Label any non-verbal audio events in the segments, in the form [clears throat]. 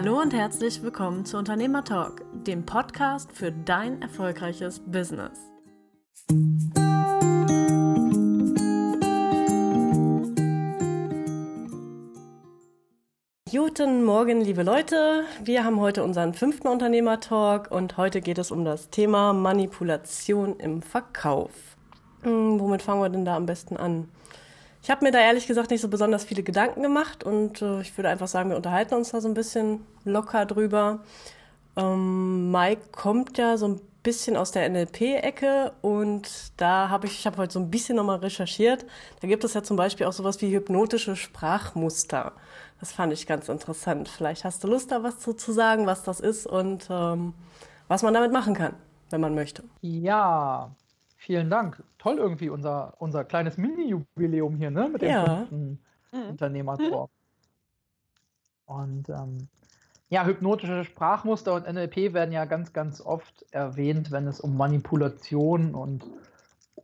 Hallo und herzlich willkommen zu Unternehmer Talk, dem Podcast für dein erfolgreiches Business. Guten Morgen, liebe Leute. Wir haben heute unseren fünften Unternehmer-Talk und heute geht es um das Thema Manipulation im Verkauf. Hm, womit fangen wir denn da am besten an? Ich habe mir da ehrlich gesagt nicht so besonders viele Gedanken gemacht und äh, ich würde einfach sagen, wir unterhalten uns da so ein bisschen locker drüber. Ähm, Mike kommt ja so ein bisschen aus der NLP-Ecke und da habe ich, ich habe heute so ein bisschen nochmal recherchiert. Da gibt es ja zum Beispiel auch sowas wie hypnotische Sprachmuster. Das fand ich ganz interessant. Vielleicht hast du Lust, da was zu, zu sagen, was das ist und ähm, was man damit machen kann, wenn man möchte. Ja, vielen Dank. Toll irgendwie unser, unser kleines Mini-Jubiläum hier, ne? Mit dem ja. mhm. Unternehmertor. Und ähm, ja, hypnotische Sprachmuster und NLP werden ja ganz, ganz oft erwähnt, wenn es um Manipulation und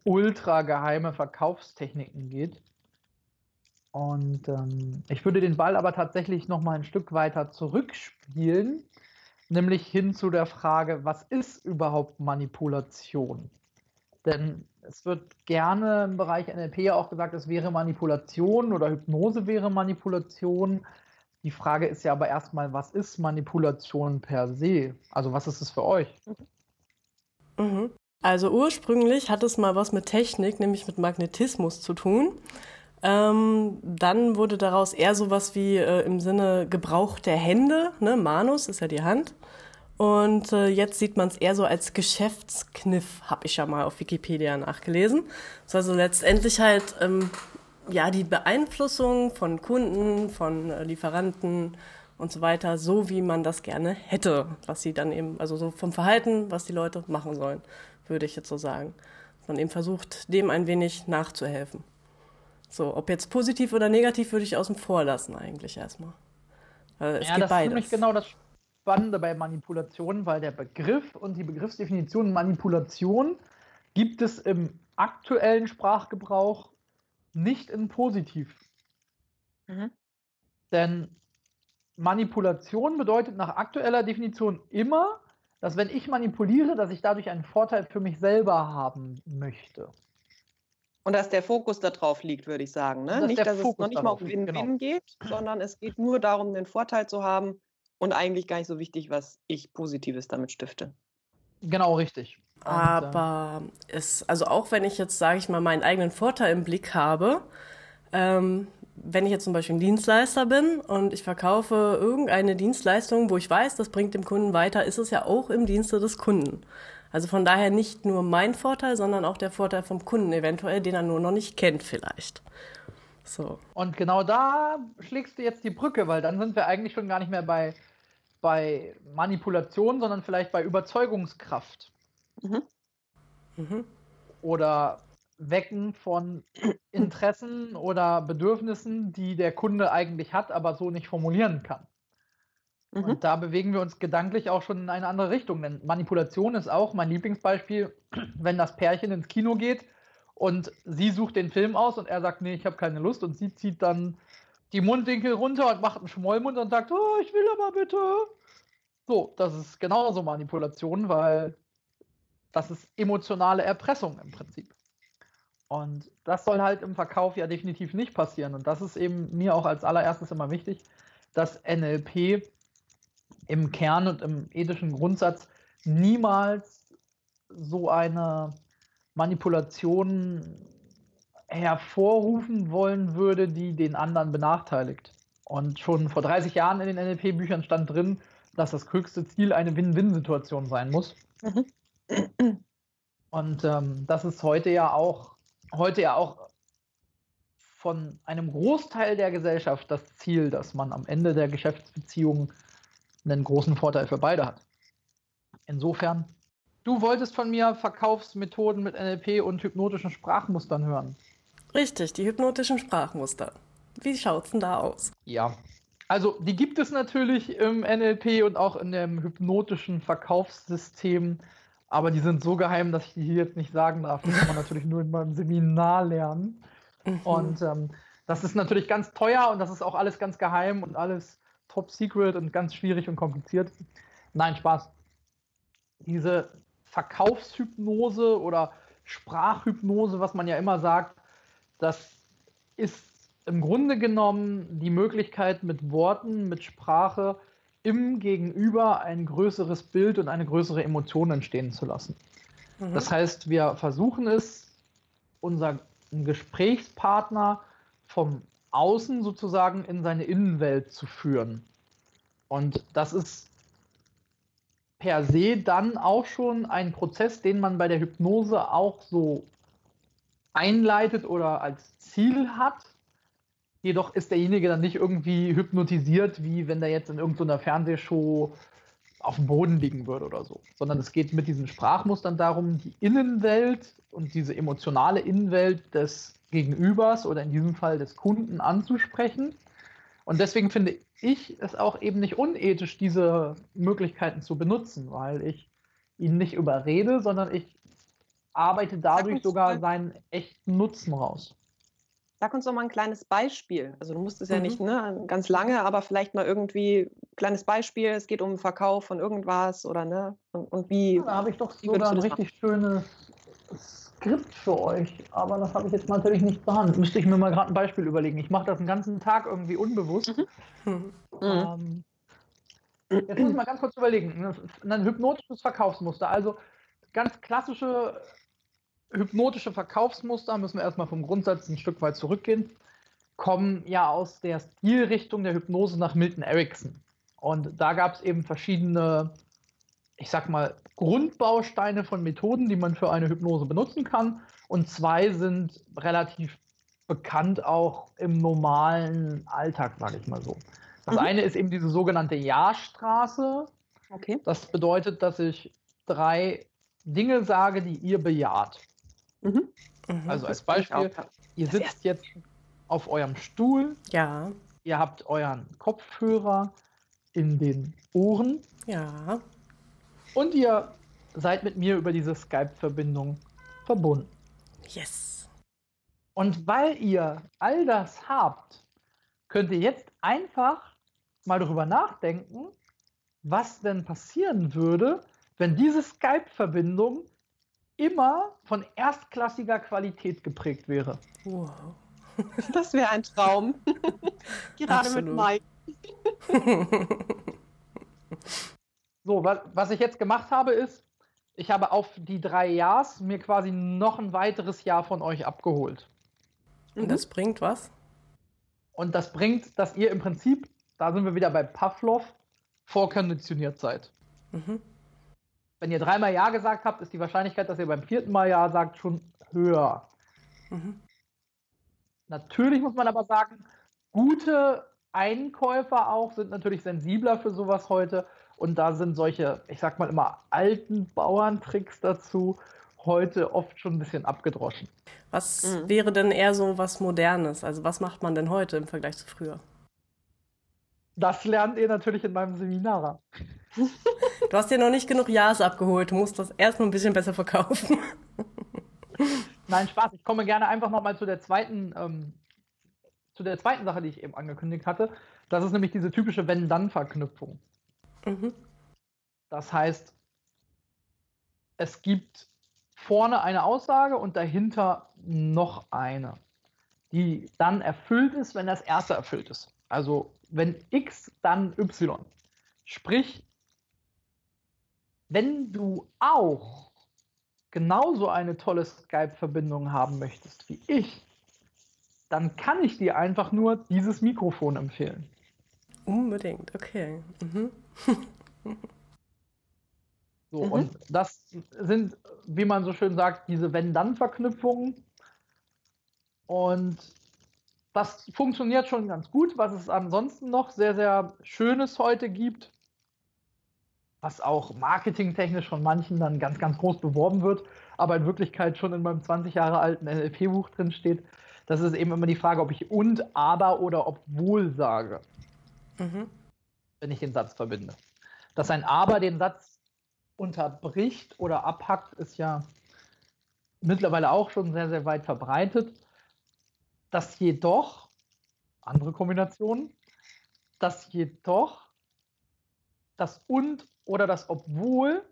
ultra geheime Verkaufstechniken geht. Und ähm, ich würde den Ball aber tatsächlich noch mal ein Stück weiter zurückspielen, nämlich hin zu der Frage, was ist überhaupt Manipulation? Denn es wird gerne im Bereich NLP auch gesagt, es wäre Manipulation oder Hypnose wäre Manipulation. Die Frage ist ja aber erstmal, was ist Manipulation per se? Also was ist es für euch? Mhm. Also ursprünglich hat es mal was mit Technik, nämlich mit Magnetismus zu tun. Ähm, dann wurde daraus eher sowas wie äh, im Sinne Gebrauch der Hände, ne? Manus ist ja die Hand. Und äh, jetzt sieht man es eher so als Geschäftskniff, habe ich ja mal auf Wikipedia nachgelesen. Das also letztendlich halt ähm, ja die Beeinflussung von Kunden, von äh, Lieferanten und so weiter, so wie man das gerne hätte, was sie dann eben, also so vom Verhalten, was die Leute machen sollen, würde ich jetzt so sagen. Man eben versucht, dem ein wenig nachzuhelfen. So, ob jetzt positiv oder negativ, würde ich außen vor lassen eigentlich erstmal. Also es ja, das beides. ist nämlich genau das Spannende bei Manipulation, weil der Begriff und die Begriffsdefinition Manipulation gibt es im aktuellen Sprachgebrauch nicht in positiv. Mhm. Denn Manipulation bedeutet nach aktueller Definition immer, dass wenn ich manipuliere, dass ich dadurch einen Vorteil für mich selber haben möchte. Und dass der Fokus darauf liegt, würde ich sagen. Ne? Nicht, dass Fokus es noch nicht mal um Win-Win genau. geht, sondern es geht nur darum, den Vorteil zu haben und eigentlich gar nicht so wichtig, was ich Positives damit stifte. Genau, richtig. Und, Aber äh, es, also auch wenn ich jetzt, sage ich mal, meinen eigenen Vorteil im Blick habe, ähm, wenn ich jetzt zum Beispiel ein Dienstleister bin und ich verkaufe irgendeine Dienstleistung, wo ich weiß, das bringt dem Kunden weiter, ist es ja auch im Dienste des Kunden. Also von daher nicht nur mein Vorteil, sondern auch der Vorteil vom Kunden eventuell, den er nur noch nicht kennt vielleicht. So. Und genau da schlägst du jetzt die Brücke, weil dann sind wir eigentlich schon gar nicht mehr bei, bei Manipulation, sondern vielleicht bei Überzeugungskraft. Mhm. Mhm. Oder Wecken von Interessen oder Bedürfnissen, die der Kunde eigentlich hat, aber so nicht formulieren kann. Mhm. Und da bewegen wir uns gedanklich auch schon in eine andere Richtung. Denn Manipulation ist auch mein Lieblingsbeispiel, [clears throat] wenn das Pärchen ins Kino geht und sie sucht den Film aus und er sagt, nee, ich habe keine Lust und sie zieht dann die Mundwinkel runter und macht einen Schmollmund und sagt, oh, ich will aber bitte. So, das ist genauso Manipulation, weil das ist emotionale Erpressung im Prinzip. Und das soll halt im Verkauf ja definitiv nicht passieren. Und das ist eben mir auch als allererstes immer wichtig, dass NLP im Kern und im ethischen Grundsatz niemals so eine Manipulation hervorrufen wollen würde, die den anderen benachteiligt. Und schon vor 30 Jahren in den NLP-Büchern stand drin, dass das höchste Ziel eine Win-Win-Situation sein muss. Mhm. Und ähm, das ist heute ja auch heute ja auch von einem Großteil der Gesellschaft das Ziel, dass man am Ende der Geschäftsbeziehung einen großen Vorteil für beide hat. Insofern, du wolltest von mir Verkaufsmethoden mit NLP und hypnotischen Sprachmustern hören. Richtig, die hypnotischen Sprachmuster. Wie schaut es denn da aus? Ja, also die gibt es natürlich im NLP und auch in dem hypnotischen Verkaufssystem, aber die sind so geheim, dass ich die hier jetzt nicht sagen darf. Die kann man [laughs] natürlich nur in meinem Seminar lernen. Mhm. Und ähm, das ist natürlich ganz teuer und das ist auch alles ganz geheim und alles top secret und ganz schwierig und kompliziert. Nein, Spaß. Diese Verkaufshypnose oder Sprachhypnose, was man ja immer sagt, das ist im Grunde genommen die Möglichkeit, mit Worten, mit Sprache im Gegenüber ein größeres Bild und eine größere Emotion entstehen zu lassen. Mhm. Das heißt, wir versuchen es, unseren Gesprächspartner vom Außen sozusagen in seine Innenwelt zu führen. Und das ist per se dann auch schon ein Prozess, den man bei der Hypnose auch so einleitet oder als Ziel hat. Jedoch ist derjenige dann nicht irgendwie hypnotisiert, wie wenn der jetzt in irgendeiner Fernsehshow auf dem Boden liegen würde oder so. Sondern es geht mit diesen Sprachmustern darum, die Innenwelt und diese emotionale Innenwelt des Gegenübers oder in diesem Fall des Kunden anzusprechen. Und deswegen finde ich es auch eben nicht unethisch, diese Möglichkeiten zu benutzen, weil ich ihn nicht überrede, sondern ich arbeite dadurch sogar seinen echten Nutzen raus. Sag uns doch mal ein kleines Beispiel. Also du musst es ja mhm. nicht ne, ganz lange, aber vielleicht mal irgendwie ein kleines Beispiel. Es geht um den Verkauf von irgendwas oder ne? Und, und wie. Ja, da habe ich doch sogar ein richtig schönes Skript für euch, aber das habe ich jetzt natürlich nicht zur Hand. Müsste ich mir mal gerade ein Beispiel überlegen. Ich mache das den ganzen Tag irgendwie unbewusst. Mhm. Ähm, jetzt muss ich mal ganz kurz überlegen. Ein hypnotisches Verkaufsmuster. Also ganz klassische hypnotische Verkaufsmuster, müssen wir erstmal vom Grundsatz ein Stück weit zurückgehen, kommen ja aus der Stilrichtung der Hypnose nach Milton Erickson. Und da gab es eben verschiedene, ich sag mal, Grundbausteine von Methoden, die man für eine Hypnose benutzen kann. Und zwei sind relativ bekannt auch im normalen Alltag, sage ich mal so. Das mhm. eine ist eben diese sogenannte Ja-Straße. Okay. Das bedeutet, dass ich drei Dinge sage, die ihr bejaht. Mhm. Mhm. Also als Beispiel, ihr sitzt jetzt auf eurem Stuhl. Ja. Ihr habt euren Kopfhörer in den Ohren. Ja. Und ihr seid mit mir über diese Skype-Verbindung verbunden. Yes. Und weil ihr all das habt, könnt ihr jetzt einfach mal darüber nachdenken, was denn passieren würde, wenn diese Skype-Verbindung immer von erstklassiger Qualität geprägt wäre. Wow. Das wäre ein Traum. [laughs] Gerade Absolut. mit Mike. [laughs] so, was, was ich jetzt gemacht habe, ist, ich habe auf die drei Jahres mir quasi noch ein weiteres Jahr von euch abgeholt. Und das bringt was? Und das bringt, dass ihr im Prinzip, da sind wir wieder bei Pavlov, vorkonditioniert seid. Mhm. Wenn ihr dreimal Ja gesagt habt, ist die Wahrscheinlichkeit, dass ihr beim vierten Mal Ja sagt, schon höher. Mhm. Natürlich muss man aber sagen, gute Einkäufer auch sind natürlich sensibler für sowas heute. Und da sind solche, ich sag mal immer, alten Bauerntricks dazu heute oft schon ein bisschen abgedroschen. Was mhm. wäre denn eher so was Modernes? Also was macht man denn heute im Vergleich zu früher? Das lernt ihr natürlich in meinem Seminar. [laughs] Du hast dir noch nicht genug Ja's abgeholt. Du musst das erst noch ein bisschen besser verkaufen. [laughs] Nein, Spaß. Ich komme gerne einfach nochmal zu der zweiten, ähm, zu der zweiten Sache, die ich eben angekündigt hatte. Das ist nämlich diese typische Wenn-Dann-Verknüpfung. Mhm. Das heißt, es gibt vorne eine Aussage und dahinter noch eine, die dann erfüllt ist, wenn das erste erfüllt ist. Also wenn X, dann Y. Sprich, wenn du auch genauso eine tolle Skype-Verbindung haben möchtest wie ich, dann kann ich dir einfach nur dieses Mikrofon empfehlen. Unbedingt, okay. Mhm. [laughs] so, mhm. und das sind, wie man so schön sagt, diese Wenn-Dann-Verknüpfungen. Und das funktioniert schon ganz gut. Was es ansonsten noch sehr, sehr Schönes heute gibt, was auch marketingtechnisch von manchen dann ganz, ganz groß beworben wird, aber in Wirklichkeit schon in meinem 20 Jahre alten NLP-Buch drin steht. Das ist eben immer die Frage, ob ich und, aber oder obwohl sage, mhm. Wenn ich den Satz verbinde. Dass ein aber den Satz unterbricht oder abhackt, ist ja mittlerweile auch schon sehr, sehr weit verbreitet. Dass jedoch, andere Kombinationen, dass jedoch das und oder das obwohl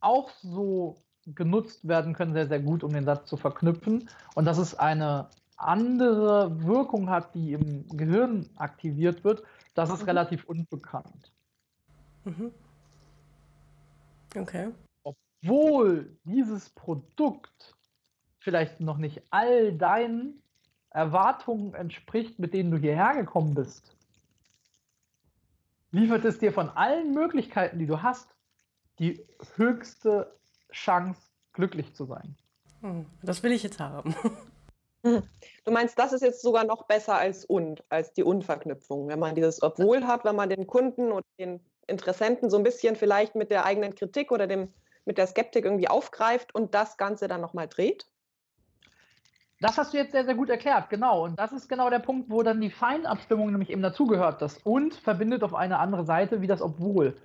auch so genutzt werden können, sehr, sehr gut, um den Satz zu verknüpfen. Und dass es eine andere Wirkung hat, die im Gehirn aktiviert wird, das ist mhm. relativ unbekannt. Mhm. Okay. Obwohl dieses Produkt vielleicht noch nicht all deinen Erwartungen entspricht, mit denen du hierher gekommen bist, liefert es dir von allen Möglichkeiten, die du hast, die höchste Chance, glücklich zu sein. Hm, das will ich jetzt haben. [laughs] Du meinst, das ist jetzt sogar noch besser als und, als die Unverknüpfung, wenn man dieses Obwohl hat, wenn man den Kunden oder den Interessenten so ein bisschen vielleicht mit der eigenen Kritik oder dem, mit der Skeptik irgendwie aufgreift und das Ganze dann nochmal dreht? Das hast du jetzt sehr, sehr gut erklärt, genau. Und das ist genau der Punkt, wo dann die Feinabstimmung nämlich eben dazugehört. Das und verbindet auf eine andere Seite wie das obwohl.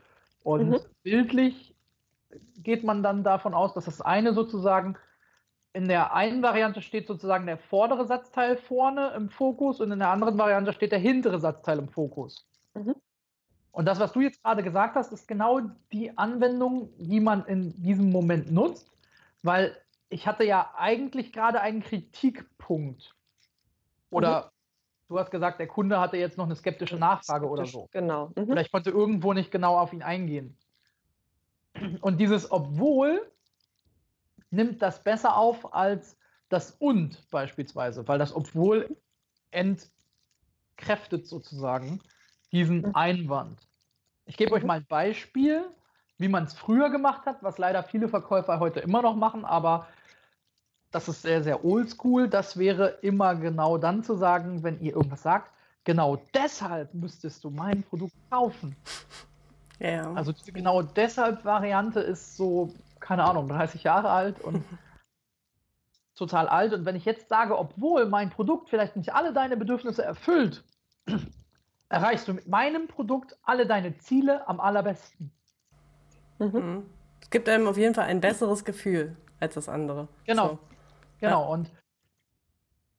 Und mhm. bildlich geht man dann davon aus, dass das eine sozusagen in der einen Variante steht sozusagen der vordere Satzteil vorne im Fokus und in der anderen Variante steht der hintere Satzteil im Fokus. Mhm. Und das, was du jetzt gerade gesagt hast, ist genau die Anwendung, die man in diesem Moment nutzt, weil ich hatte ja eigentlich gerade einen Kritikpunkt. Oder mhm. du hast gesagt, der Kunde hatte jetzt noch eine skeptische Nachfrage oder so. Genau. Mhm. Oder ich konnte irgendwo nicht genau auf ihn eingehen. Und dieses obwohl nimmt das besser auf als das und beispielsweise, weil das obwohl entkräftet sozusagen diesen mhm. Einwand. Ich gebe euch mhm. mal ein Beispiel, wie man es früher gemacht hat, was leider viele Verkäufer heute immer noch machen, aber das ist sehr, sehr oldschool. Das wäre immer genau dann zu sagen, wenn ihr irgendwas sagt, genau deshalb müsstest du mein Produkt kaufen. Ja. Also diese genau deshalb Variante ist so, keine Ahnung, 30 Jahre alt und [laughs] total alt. Und wenn ich jetzt sage, obwohl mein Produkt vielleicht nicht alle deine Bedürfnisse erfüllt, [clears throat] erreichst du mit meinem Produkt alle deine Ziele am allerbesten. Mhm. mhm. Es gibt einem auf jeden Fall ein besseres Gefühl als das andere. Genau. So. Genau. Ja. Und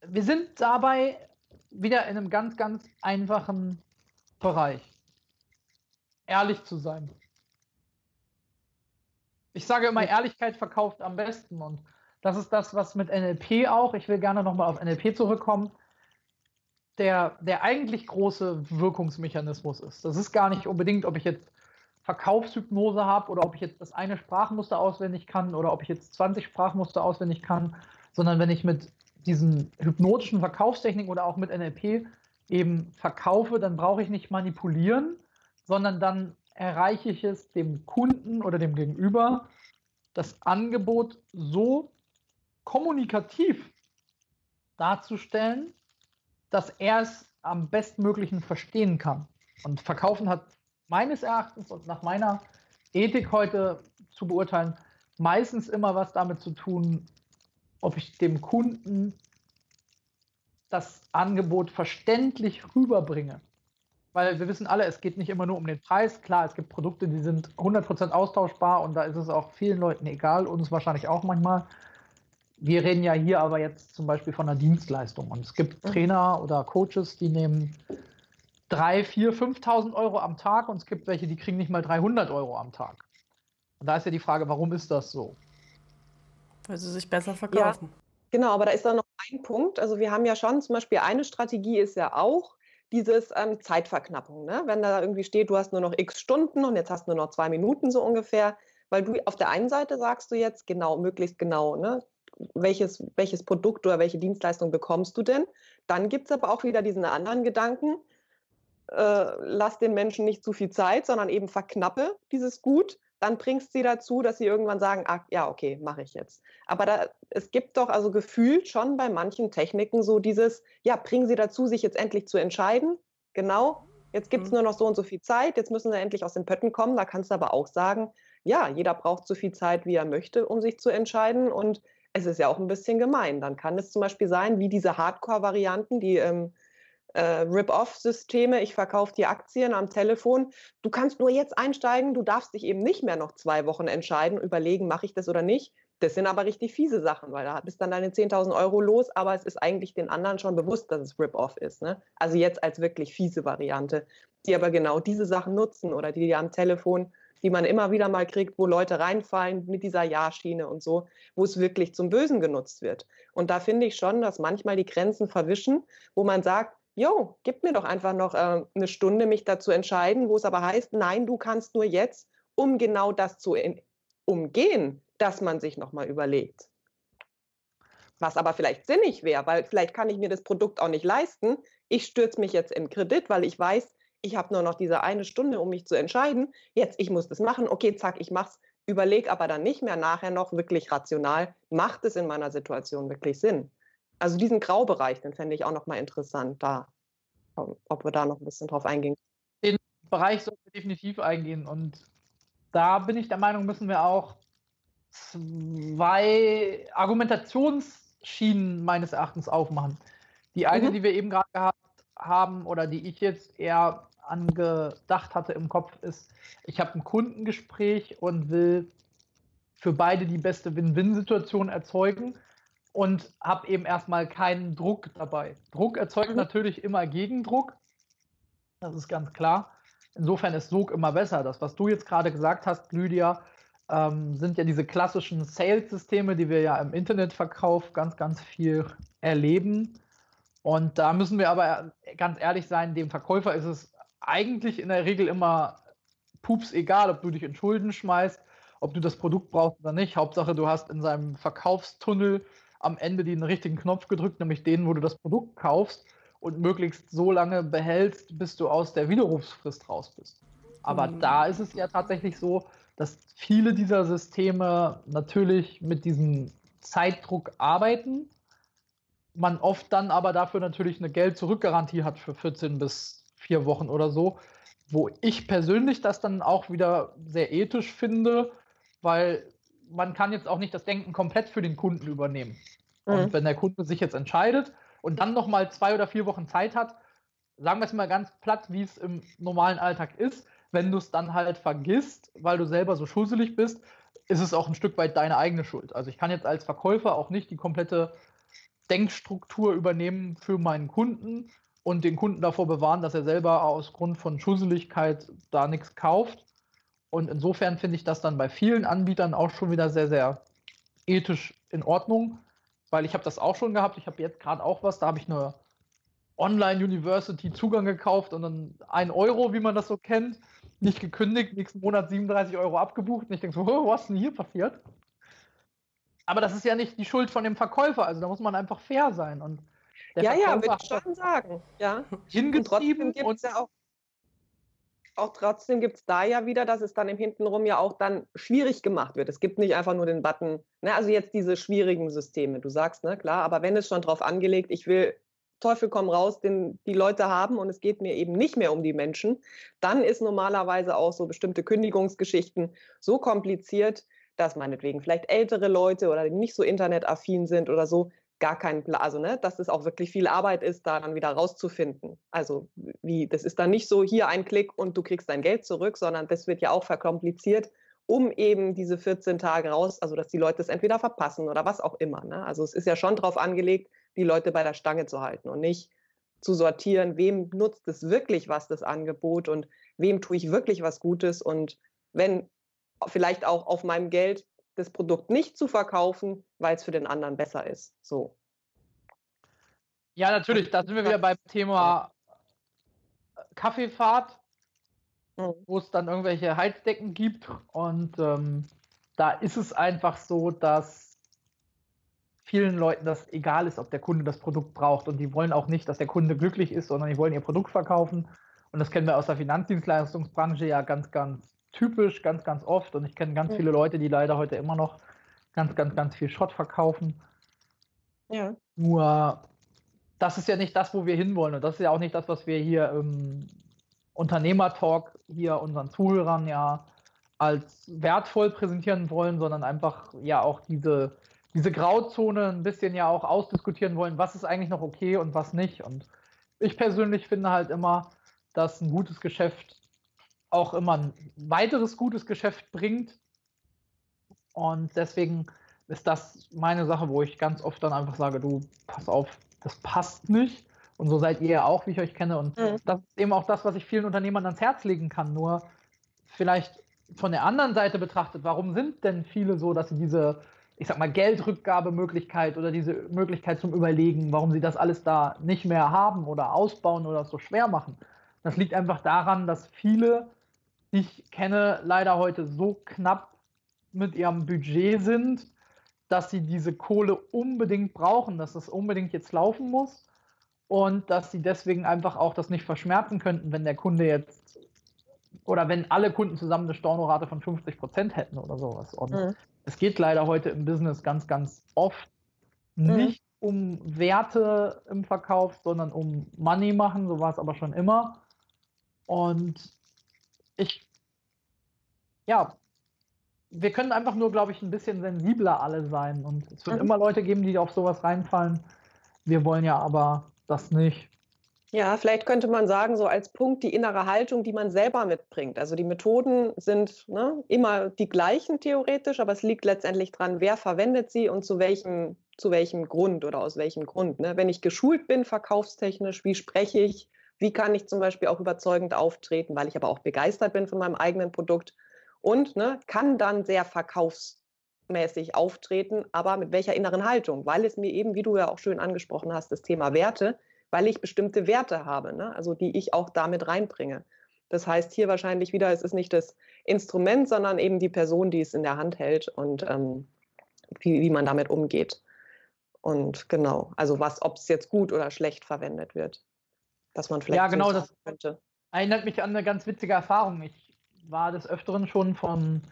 wir sind dabei wieder in einem ganz, ganz einfachen Bereich ehrlich zu sein. Ich sage immer, Ehrlichkeit verkauft am besten. Und das ist das, was mit NLP auch, ich will gerne nochmal auf NLP zurückkommen, der, der eigentlich große Wirkungsmechanismus ist. Das ist gar nicht unbedingt, ob ich jetzt Verkaufshypnose habe oder ob ich jetzt das eine Sprachmuster auswendig kann oder ob ich jetzt 20 Sprachmuster auswendig kann, sondern wenn ich mit diesen hypnotischen Verkaufstechniken oder auch mit NLP eben verkaufe, dann brauche ich nicht manipulieren, sondern dann erreiche ich es dem Kunden oder dem Gegenüber, das Angebot so kommunikativ darzustellen, dass er es am bestmöglichen verstehen kann. Und Verkaufen hat meines Erachtens und nach meiner Ethik heute zu beurteilen, meistens immer was damit zu tun, ob ich dem Kunden das Angebot verständlich rüberbringe. Weil wir wissen alle, es geht nicht immer nur um den Preis. Klar, es gibt Produkte, die sind 100% austauschbar und da ist es auch vielen Leuten egal, uns wahrscheinlich auch manchmal. Wir reden ja hier aber jetzt zum Beispiel von einer Dienstleistung. Und es gibt mhm. Trainer oder Coaches, die nehmen 3, 4, 5.000 Euro am Tag und es gibt welche, die kriegen nicht mal 300 Euro am Tag. Und da ist ja die Frage, warum ist das so? Weil sie sich besser verkaufen. Ja, genau, aber da ist da noch ein Punkt. Also wir haben ja schon zum Beispiel eine Strategie ist ja auch, dieses ähm, Zeitverknappung. Ne? Wenn da irgendwie steht, du hast nur noch x Stunden und jetzt hast du nur noch zwei Minuten so ungefähr, weil du auf der einen Seite sagst du jetzt genau, möglichst genau, ne? welches, welches Produkt oder welche Dienstleistung bekommst du denn? Dann gibt es aber auch wieder diesen anderen Gedanken, äh, lass den Menschen nicht zu viel Zeit, sondern eben verknappe dieses Gut dann bringst sie dazu, dass sie irgendwann sagen, ah, ja, okay, mache ich jetzt. Aber da, es gibt doch also gefühlt schon bei manchen Techniken so dieses, ja, bringen sie dazu, sich jetzt endlich zu entscheiden. Genau, jetzt gibt es mhm. nur noch so und so viel Zeit, jetzt müssen sie endlich aus den Pötten kommen. Da kannst du aber auch sagen, ja, jeder braucht so viel Zeit, wie er möchte, um sich zu entscheiden. Und es ist ja auch ein bisschen gemein. Dann kann es zum Beispiel sein, wie diese Hardcore-Varianten, die ähm, äh, Rip-Off-Systeme, ich verkaufe die Aktien am Telefon. Du kannst nur jetzt einsteigen, du darfst dich eben nicht mehr noch zwei Wochen entscheiden, überlegen, mache ich das oder nicht. Das sind aber richtig fiese Sachen, weil da bist dann deine 10.000 Euro los, aber es ist eigentlich den anderen schon bewusst, dass es Rip-Off ist. Ne? Also jetzt als wirklich fiese Variante. die aber genau diese Sachen nutzen oder die, die am Telefon, die man immer wieder mal kriegt, wo Leute reinfallen mit dieser Ja-Schiene und so, wo es wirklich zum Bösen genutzt wird. Und da finde ich schon, dass manchmal die Grenzen verwischen, wo man sagt, jo, gib mir doch einfach noch äh, eine Stunde, mich dazu entscheiden, wo es aber heißt, nein, du kannst nur jetzt, um genau das zu umgehen, dass man sich nochmal überlegt. Was aber vielleicht sinnig wäre, weil vielleicht kann ich mir das Produkt auch nicht leisten. Ich stürze mich jetzt in Kredit, weil ich weiß, ich habe nur noch diese eine Stunde, um mich zu entscheiden. Jetzt, ich muss das machen. Okay, zack, ich mach's. Überleg aber dann nicht mehr nachher noch wirklich rational, macht es in meiner Situation wirklich Sinn? Also diesen Graubereich, den fände ich auch noch mal interessant, da, ob wir da noch ein bisschen drauf eingehen. Den Bereich sollten wir definitiv eingehen und da bin ich der Meinung, müssen wir auch zwei Argumentationsschienen meines Erachtens aufmachen. Die eine, mhm. die wir eben gerade gehabt haben oder die ich jetzt eher angedacht hatte im Kopf, ist, ich habe ein Kundengespräch und will für beide die beste Win-Win-Situation erzeugen und habe eben erstmal keinen Druck dabei. Druck erzeugt mhm. natürlich immer Gegendruck, das ist ganz klar. Insofern ist Sog immer besser. Das, was du jetzt gerade gesagt hast, Lydia, ähm, sind ja diese klassischen Sales-Systeme, die wir ja im Internetverkauf ganz, ganz viel erleben. Und da müssen wir aber ganz ehrlich sein, dem Verkäufer ist es eigentlich in der Regel immer pups egal, ob du dich in Schulden schmeißt, ob du das Produkt brauchst oder nicht. Hauptsache, du hast in seinem Verkaufstunnel am Ende den richtigen Knopf gedrückt, nämlich den, wo du das Produkt kaufst und möglichst so lange behältst, bis du aus der Widerrufsfrist raus bist. Aber mhm. da ist es ja tatsächlich so, dass viele dieser Systeme natürlich mit diesem Zeitdruck arbeiten. Man oft dann aber dafür natürlich eine Geld-Zurück-Garantie hat für 14 bis vier Wochen oder so, wo ich persönlich das dann auch wieder sehr ethisch finde, weil man kann jetzt auch nicht das Denken komplett für den Kunden übernehmen. Mhm. Und wenn der Kunde sich jetzt entscheidet und dann nochmal zwei oder vier Wochen Zeit hat, sagen wir es mal ganz platt, wie es im normalen Alltag ist, wenn du es dann halt vergisst, weil du selber so schusselig bist, ist es auch ein Stück weit deine eigene Schuld. Also ich kann jetzt als Verkäufer auch nicht die komplette Denkstruktur übernehmen für meinen Kunden und den Kunden davor bewahren, dass er selber aus Grund von Schusseligkeit da nichts kauft. Und insofern finde ich das dann bei vielen Anbietern auch schon wieder sehr, sehr ethisch in Ordnung, weil ich habe das auch schon gehabt. Ich habe jetzt gerade auch was, da habe ich eine Online-University Zugang gekauft und dann ein Euro, wie man das so kennt nicht gekündigt, nächsten Monat 37 Euro abgebucht. Und ich denke so, [laughs] was ist denn hier passiert? Aber das ist ja nicht die Schuld von dem Verkäufer. Also da muss man einfach fair sein. Und ja, ja, würde ich schon sagen. Ja. Hingetrieben und, und ja auch, auch trotzdem gibt es da ja wieder, dass es dann im Hintenrum ja auch dann schwierig gemacht wird. Es gibt nicht einfach nur den Button, ne, also jetzt diese schwierigen Systeme, du sagst, ne, klar, aber wenn es schon drauf angelegt, ich will Teufel komm raus, den die Leute haben und es geht mir eben nicht mehr um die Menschen, dann ist normalerweise auch so bestimmte Kündigungsgeschichten so kompliziert, dass meinetwegen vielleicht ältere Leute oder die nicht so internetaffin sind oder so, gar keinen Plan, also ne, dass es auch wirklich viel Arbeit ist, da dann wieder rauszufinden. Also wie, das ist dann nicht so hier ein Klick und du kriegst dein Geld zurück, sondern das wird ja auch verkompliziert, um eben diese 14 Tage raus, also dass die Leute es entweder verpassen oder was auch immer. Ne? Also es ist ja schon darauf angelegt, die Leute bei der Stange zu halten und nicht zu sortieren, wem nutzt es wirklich was, das Angebot und wem tue ich wirklich was Gutes und wenn vielleicht auch auf meinem Geld das Produkt nicht zu verkaufen, weil es für den anderen besser ist. So. Ja, natürlich, da sind wir wieder beim Thema Kaffeefahrt, mhm. wo es dann irgendwelche Heizdecken gibt und ähm, da ist es einfach so, dass vielen Leuten das egal ist, ob der Kunde das Produkt braucht. Und die wollen auch nicht, dass der Kunde glücklich ist, sondern die wollen ihr Produkt verkaufen. Und das kennen wir aus der Finanzdienstleistungsbranche ja ganz, ganz typisch, ganz, ganz oft. Und ich kenne ganz viele Leute, die leider heute immer noch ganz, ganz, ganz viel Schrott verkaufen. Ja. Nur, das ist ja nicht das, wo wir hinwollen. Und das ist ja auch nicht das, was wir hier im Unternehmertalk hier unseren Zuhörern ja als wertvoll präsentieren wollen, sondern einfach ja auch diese diese Grauzone ein bisschen ja auch ausdiskutieren wollen, was ist eigentlich noch okay und was nicht. Und ich persönlich finde halt immer, dass ein gutes Geschäft auch immer ein weiteres gutes Geschäft bringt. Und deswegen ist das meine Sache, wo ich ganz oft dann einfach sage, du, pass auf, das passt nicht. Und so seid ihr ja auch, wie ich euch kenne. Und mhm. das ist eben auch das, was ich vielen Unternehmern ans Herz legen kann. Nur vielleicht von der anderen Seite betrachtet, warum sind denn viele so, dass sie diese, ich sag mal, Geldrückgabemöglichkeit oder diese Möglichkeit zum Überlegen, warum sie das alles da nicht mehr haben oder ausbauen oder so schwer machen? Das liegt einfach daran, dass viele, ich kenne, leider heute so knapp mit ihrem Budget sind, dass sie diese Kohle unbedingt brauchen, dass das unbedingt jetzt laufen muss und dass sie deswegen einfach auch das nicht verschmerzen könnten, wenn der Kunde jetzt oder wenn alle Kunden zusammen eine Stornorate von 50 Prozent hätten oder sowas. Und mhm. es geht leider heute im Business ganz, ganz oft mhm. nicht um Werte im Verkauf, sondern um Money machen. So war es aber schon immer. Und ich, ja, wir können einfach nur, glaube ich, ein bisschen sensibler alle sein. Und es wird mhm. immer Leute geben, die auf sowas reinfallen. Wir wollen ja aber das nicht. Ja, vielleicht könnte man sagen, so als Punkt die innere Haltung, die man selber mitbringt. Also die Methoden sind ne, immer die gleichen theoretisch, aber es liegt letztendlich dran, wer verwendet sie und zu welchem, zu welchem Grund oder aus welchem Grund. Ne? Wenn ich geschult bin, verkaufstechnisch, wie spreche ich, wie kann ich zum Beispiel auch überzeugend auftreten, weil ich aber auch begeistert bin von meinem eigenen Produkt und ne, kann dann sehr verkaufsmäßig auftreten, aber mit welcher inneren Haltung? Weil es mir eben, wie du ja auch schön angesprochen hast, das Thema Werte, weil ich bestimmte Werte habe, ne? also die ich auch damit reinbringe. Das heißt hier wahrscheinlich wieder, es ist nicht das Instrument, sondern eben die Person, die es in der Hand hält und ähm, wie, wie man damit umgeht. Und genau, also was, ob es jetzt gut oder schlecht verwendet wird. Dass man vielleicht. Ja, genau, das könnte. erinnert mich an eine ganz witzige Erfahrung. Ich war des Öfteren schon vom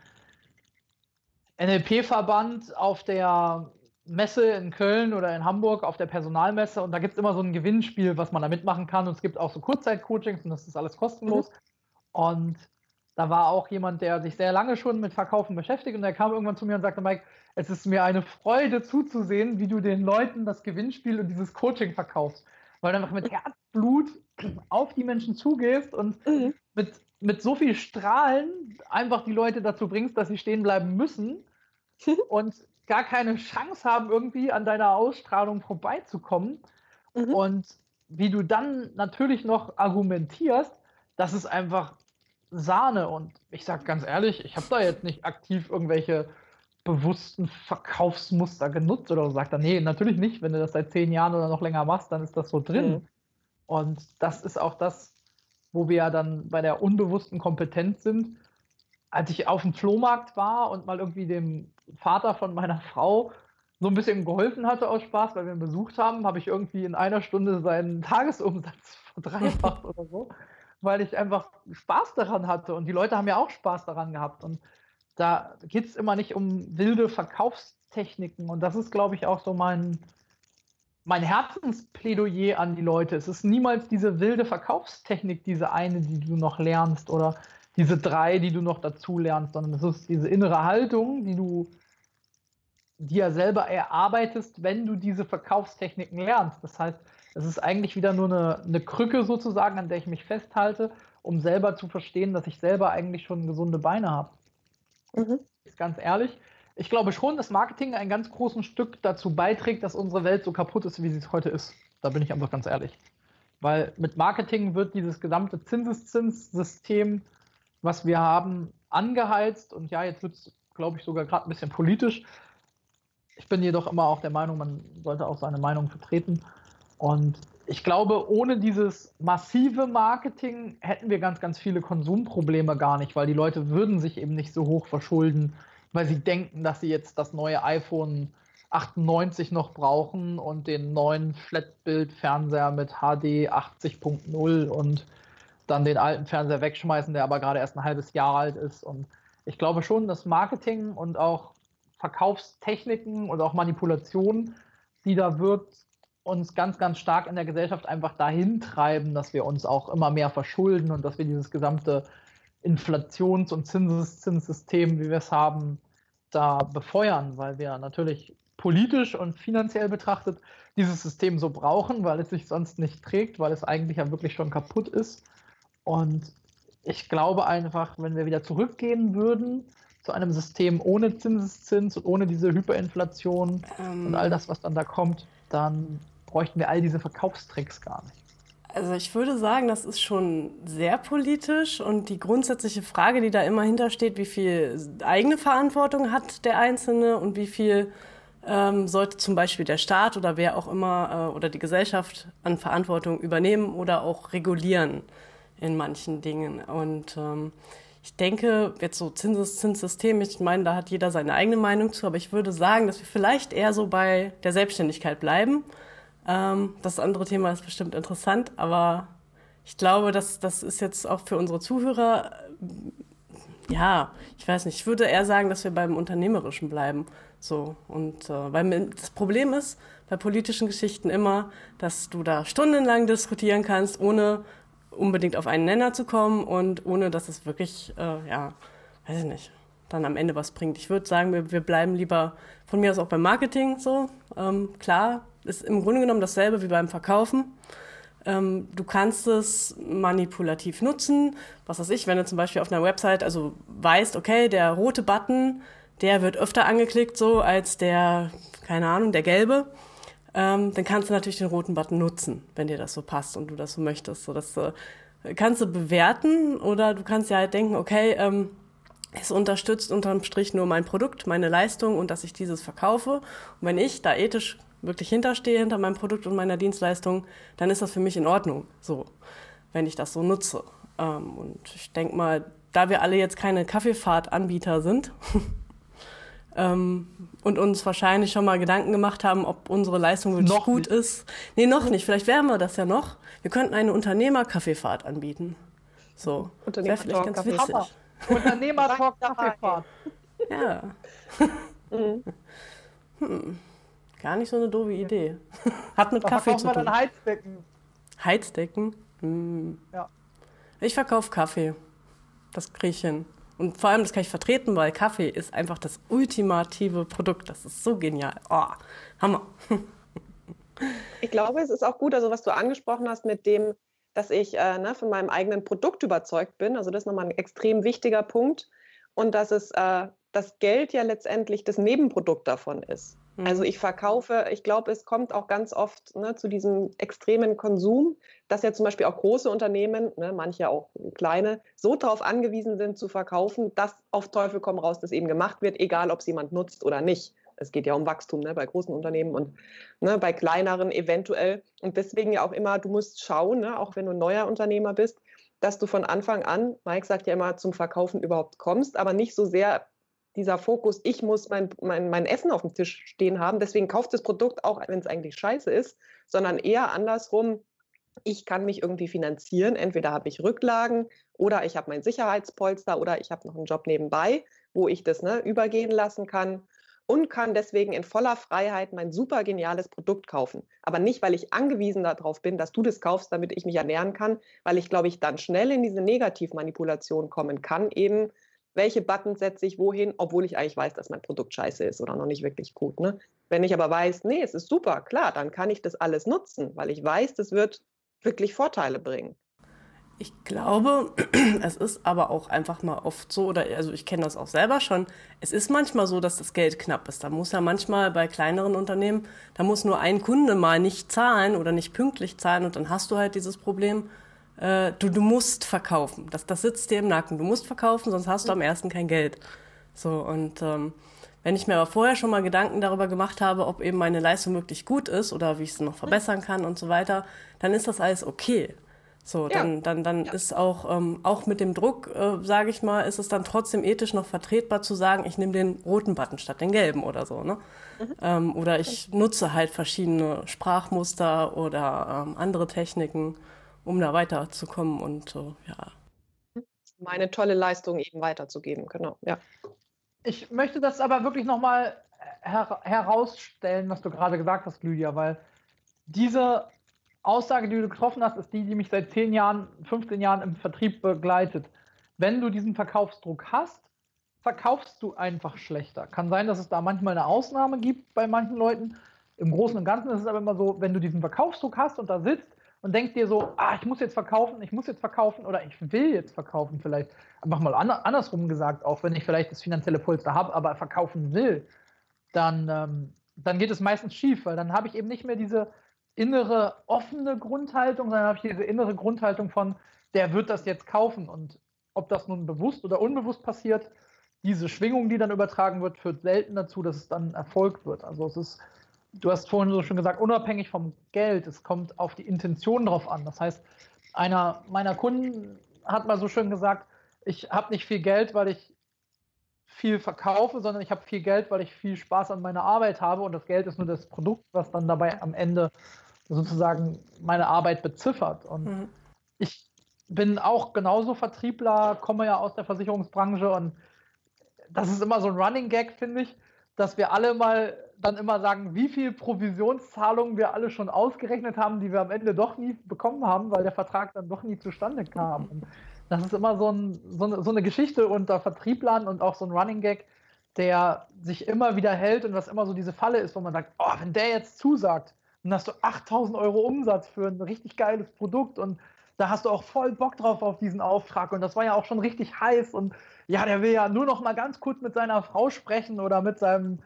NLP-Verband auf der Messe in Köln oder in Hamburg auf der Personalmesse und da gibt es immer so ein Gewinnspiel, was man da mitmachen kann und es gibt auch so Kurzzeit-Coachings und das ist alles kostenlos. Mhm. Und da war auch jemand, der sich sehr lange schon mit Verkaufen beschäftigt und der kam irgendwann zu mir und sagte, Mike, es ist mir eine Freude zuzusehen, wie du den Leuten das Gewinnspiel und dieses Coaching verkaufst. Weil du einfach mit Herzblut auf die Menschen zugehst und mhm. mit, mit so viel Strahlen einfach die Leute dazu bringst, dass sie stehen bleiben müssen. [laughs] und gar keine Chance haben, irgendwie an deiner Ausstrahlung vorbeizukommen. Mhm. Und wie du dann natürlich noch argumentierst, das ist einfach Sahne. Und ich sage ganz ehrlich, ich habe da jetzt nicht aktiv irgendwelche bewussten Verkaufsmuster genutzt oder so. Sagt er, nee, natürlich nicht. Wenn du das seit zehn Jahren oder noch länger machst, dann ist das so drin. Mhm. Und das ist auch das, wo wir ja dann bei der unbewussten Kompetenz sind. Als ich auf dem Flohmarkt war und mal irgendwie dem Vater von meiner [laughs] Frau so ein bisschen geholfen hatte aus Spaß, weil wir ihn besucht haben, habe ich irgendwie in einer Stunde seinen [laughs] Tagesumsatz verdreifacht [laughs] oder so, weil ich einfach Spaß daran hatte und die Leute haben ja auch Spaß daran gehabt. Und da geht es immer nicht um wilde Verkaufstechniken und das ist, glaube ich, auch so mein, mein Herzensplädoyer an die Leute. Es ist niemals diese wilde Verkaufstechnik, diese eine, die du noch lernst oder diese drei, die du noch dazu lernst, sondern es ist diese innere Haltung, die du dir selber erarbeitest, wenn du diese Verkaufstechniken lernst. Das heißt, es ist eigentlich wieder nur eine, eine Krücke sozusagen, an der ich mich festhalte, um selber zu verstehen, dass ich selber eigentlich schon gesunde Beine habe. Mhm. Ganz ehrlich. Ich glaube schon, dass Marketing ein ganz großes Stück dazu beiträgt, dass unsere Welt so kaputt ist, wie sie es heute ist. Da bin ich einfach ganz ehrlich. Weil mit Marketing wird dieses gesamte Zinseszinssystem was wir haben, angeheizt. Und ja, jetzt wird es, glaube ich, sogar gerade ein bisschen politisch. Ich bin jedoch immer auch der Meinung, man sollte auch seine Meinung vertreten. Und ich glaube, ohne dieses massive Marketing hätten wir ganz, ganz viele Konsumprobleme gar nicht, weil die Leute würden sich eben nicht so hoch verschulden, weil sie denken, dass sie jetzt das neue iPhone 98 noch brauchen und den neuen Flatbild-Fernseher mit HD 80.0 und dann den alten Fernseher wegschmeißen, der aber gerade erst ein halbes Jahr alt ist. Und ich glaube schon, dass Marketing und auch Verkaufstechniken und auch Manipulationen, die da wird, uns ganz, ganz stark in der Gesellschaft einfach dahin treiben, dass wir uns auch immer mehr verschulden und dass wir dieses gesamte Inflations- und Zinsessystem, wie wir es haben, da befeuern, weil wir natürlich politisch und finanziell betrachtet dieses System so brauchen, weil es sich sonst nicht trägt, weil es eigentlich ja wirklich schon kaputt ist. Und ich glaube einfach, wenn wir wieder zurückgehen würden zu einem System ohne Zinseszins und ohne diese Hyperinflation ähm, und all das, was dann da kommt, dann bräuchten wir all diese Verkaufstricks gar nicht. Also ich würde sagen, das ist schon sehr politisch und die grundsätzliche Frage, die da immer hintersteht, wie viel eigene Verantwortung hat der Einzelne und wie viel ähm, sollte zum Beispiel der Staat oder wer auch immer äh, oder die Gesellschaft an Verantwortung übernehmen oder auch regulieren in manchen Dingen. Und ähm, ich denke, jetzt so Zinsessystem, ich meine, da hat jeder seine eigene Meinung zu, aber ich würde sagen, dass wir vielleicht eher so bei der Selbstständigkeit bleiben ähm, das andere Thema ist bestimmt interessant, aber ich glaube, dass das ist jetzt auch für unsere Zuhörer, äh, ja, ich weiß nicht, ich würde eher sagen, dass wir beim Unternehmerischen bleiben. So, und äh, weil das Problem ist bei politischen Geschichten immer, dass du da stundenlang diskutieren kannst, ohne unbedingt auf einen Nenner zu kommen und ohne dass es wirklich, äh, ja, weiß ich nicht, dann am Ende was bringt. Ich würde sagen, wir, wir bleiben lieber von mir aus auch beim Marketing so. Ähm, klar, ist im Grunde genommen dasselbe wie beim Verkaufen. Ähm, du kannst es manipulativ nutzen. Was weiß ich, wenn du zum Beispiel auf einer Website also weißt, okay, der rote Button, der wird öfter angeklickt so als der, keine Ahnung, der gelbe. Ähm, dann kannst du natürlich den roten Button nutzen, wenn dir das so passt und du das so möchtest. So, das äh, kannst du bewerten oder du kannst ja halt denken, okay, ähm, es unterstützt unterm Strich nur mein Produkt, meine Leistung und dass ich dieses verkaufe. Und wenn ich da ethisch wirklich hinterstehe, hinter meinem Produkt und meiner Dienstleistung, dann ist das für mich in Ordnung, so, wenn ich das so nutze. Ähm, und ich denke mal, da wir alle jetzt keine Kaffeefahrtanbieter sind [laughs] ähm, und uns wahrscheinlich schon mal Gedanken gemacht haben, ob unsere Leistung wirklich noch gut nicht. ist. Nee, noch nicht. Vielleicht wären wir das ja noch. Wir könnten eine Unternehmerkaffeefahrt anbieten. So. Wäre vielleicht ganz witzig. Unternehmertalk [laughs] Kaffeefahrt. Ja. [laughs] Mhm. Hm. Gar nicht so eine doofe Idee. [laughs] Hat mit da Kaffee zu tun. dann Heizdecken. Heizdecken? Hm. Ja. Ich verkaufe Kaffee. Das kriege ich hin. Und vor allem, das kann ich vertreten, weil Kaffee ist einfach das ultimative Produkt. Das ist so genial. Oh, Hammer. [laughs] Ich glaube, es ist auch gut, also was du angesprochen hast mit dem, dass ich äh, ne, von meinem eigenen Produkt überzeugt bin. Also das ist nochmal ein extrem wichtiger Punkt. Und dass es äh, das Geld ja letztendlich das Nebenprodukt davon ist. Also mhm. ich verkaufe, ich glaube, es kommt auch ganz oft ne, zu diesem extremen Konsum, dass ja zum Beispiel auch große Unternehmen, ne, manche auch kleine, so darauf angewiesen sind zu verkaufen, dass auf Teufel komm raus das eben gemacht wird, egal ob es jemand nutzt oder nicht. Es geht ja um Wachstum ne, bei großen Unternehmen und ne, bei kleineren eventuell. Und deswegen ja auch immer, du musst schauen, ne, auch wenn du ein neuer Unternehmer bist, dass du von Anfang an, Mike sagt ja immer, zum Verkaufen überhaupt kommst, aber nicht so sehr dieser Fokus, ich muss mein, mein, mein Essen auf dem Tisch stehen haben, deswegen kauft das Produkt auch, wenn es eigentlich scheiße ist, sondern eher andersrum, ich kann mich irgendwie finanzieren. Entweder habe ich Rücklagen oder ich habe mein Sicherheitspolster oder ich habe noch einen Job nebenbei, wo ich das ne, übergehen lassen kann und kann deswegen in voller Freiheit mein super geniales Produkt kaufen. Aber nicht, weil ich angewiesen darauf bin, dass du das kaufst, damit ich mich ernähren kann, weil ich, glaube ich, dann schnell in diese Negativmanipulation kommen kann, eben welche Buttons setze ich wohin, obwohl ich eigentlich weiß, dass mein Produkt scheiße ist oder noch nicht wirklich gut. Ne? Wenn ich aber weiß, nee, es ist super, klar, dann kann ich das alles nutzen, weil ich weiß, das wird wirklich Vorteile bringen. Ich glaube, [clears throat] es ist aber auch einfach mal oft so, oder also ich kenne das auch selber schon, es ist manchmal so, dass das Geld knapp ist. Da muss ja manchmal bei kleineren Unternehmen, da muss nur ein Kunde mal nicht zahlen oder nicht pünktlich zahlen und dann hast du halt dieses Problem, äh, du, du musst verkaufen. Das, das sitzt dir im Nacken. Du musst verkaufen, sonst hast du am ersten kein Geld. So, und ähm, wenn ich mir aber vorher schon mal Gedanken darüber gemacht habe, ob eben meine Leistung wirklich gut ist oder wie ich es noch verbessern kann und so weiter, dann ist das alles okay. So, dann, ja. dann, dann ja. ist auch, ähm, auch mit dem Druck, äh, sage ich mal, ist es dann trotzdem ethisch noch vertretbar zu sagen, ich nehme den roten Button statt den gelben oder so, ne? Mhm. Ähm, oder ich nutze halt verschiedene Sprachmuster oder ähm, andere Techniken um da weiterzukommen und äh, ja. Meine tolle Leistung eben weiterzugeben, genau, ja. Ich möchte das aber wirklich nochmal her herausstellen, was du gerade gesagt hast, Lydia, weil diese Aussage, die du getroffen hast, ist die, die mich seit 10 Jahren, 15 Jahren im Vertrieb begleitet. Wenn du diesen Verkaufsdruck hast, verkaufst du einfach schlechter. Kann sein, dass es da manchmal eine Ausnahme gibt bei manchen Leuten. Im Großen und Ganzen ist es aber immer so, wenn du diesen Verkaufsdruck hast und da sitzt, und denkst dir so, ah, ich muss jetzt verkaufen, ich muss jetzt verkaufen oder ich will jetzt verkaufen vielleicht. Einfach mal andersrum gesagt, auch wenn ich vielleicht das finanzielle Polster habe, aber verkaufen will, dann, ähm, dann geht es meistens schief, weil dann habe ich eben nicht mehr diese, innere offene Grundhaltung, sondern habe ich diese innere Grundhaltung von, der wird das jetzt kaufen. Und ob das nun bewusst oder unbewusst passiert, diese Schwingung, die dann übertragen wird, führt selten dazu, dass es dann Erfolg wird. Also es ist, du hast vorhin so schon gesagt, unabhängig vom Geld, es kommt auf die Intention drauf an. Das heißt, einer meiner Kunden hat mal so schön gesagt, ich habe nicht viel Geld, weil ich viel verkaufe, sondern ich habe viel Geld, weil ich viel Spaß an meiner Arbeit habe und das Geld ist nur das Produkt, was dann dabei am Ende sozusagen meine Arbeit beziffert. Und mhm. ich bin auch genauso Vertriebler, komme ja aus der Versicherungsbranche und das ist immer so ein Running Gag, finde ich, dass wir alle mal dann immer sagen, wie viel Provisionszahlungen wir alle schon ausgerechnet haben, die wir am Ende doch nie bekommen haben, weil der Vertrag dann doch nie zustande kam. Das ist immer so, ein, so, eine, so eine Geschichte unter Vertrieblern und auch so ein Running Gag, der sich immer wieder hält und was immer so diese Falle ist, wo man sagt, oh, wenn der jetzt zusagt, dann hast du 8000 Euro Umsatz für ein richtig geiles Produkt und da hast du auch voll Bock drauf auf diesen Auftrag und das war ja auch schon richtig heiß und ja, der will ja nur noch mal ganz kurz mit seiner Frau sprechen oder mit seinem,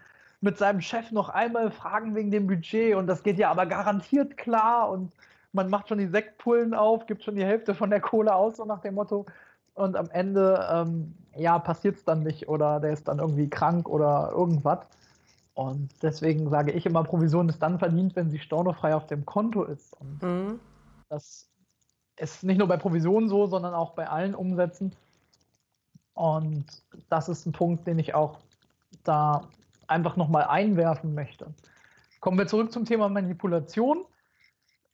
mit seinem Chef noch einmal fragen wegen dem Budget und das geht ja aber garantiert klar und man macht schon die Sektpullen auf, gibt schon die Hälfte von der Kohle aus, so nach dem Motto. Und am Ende, ähm, ja, passiert es dann nicht oder der ist dann irgendwie krank oder irgendwas. Und deswegen sage ich immer, Provision ist dann verdient, wenn sie stornofrei auf dem Konto ist. Und mhm. das ist nicht nur bei Provisionen so, sondern auch bei allen Umsätzen. Und das ist ein Punkt, den ich auch da einfach nochmal einwerfen möchte. Kommen wir zurück zum Thema Manipulation.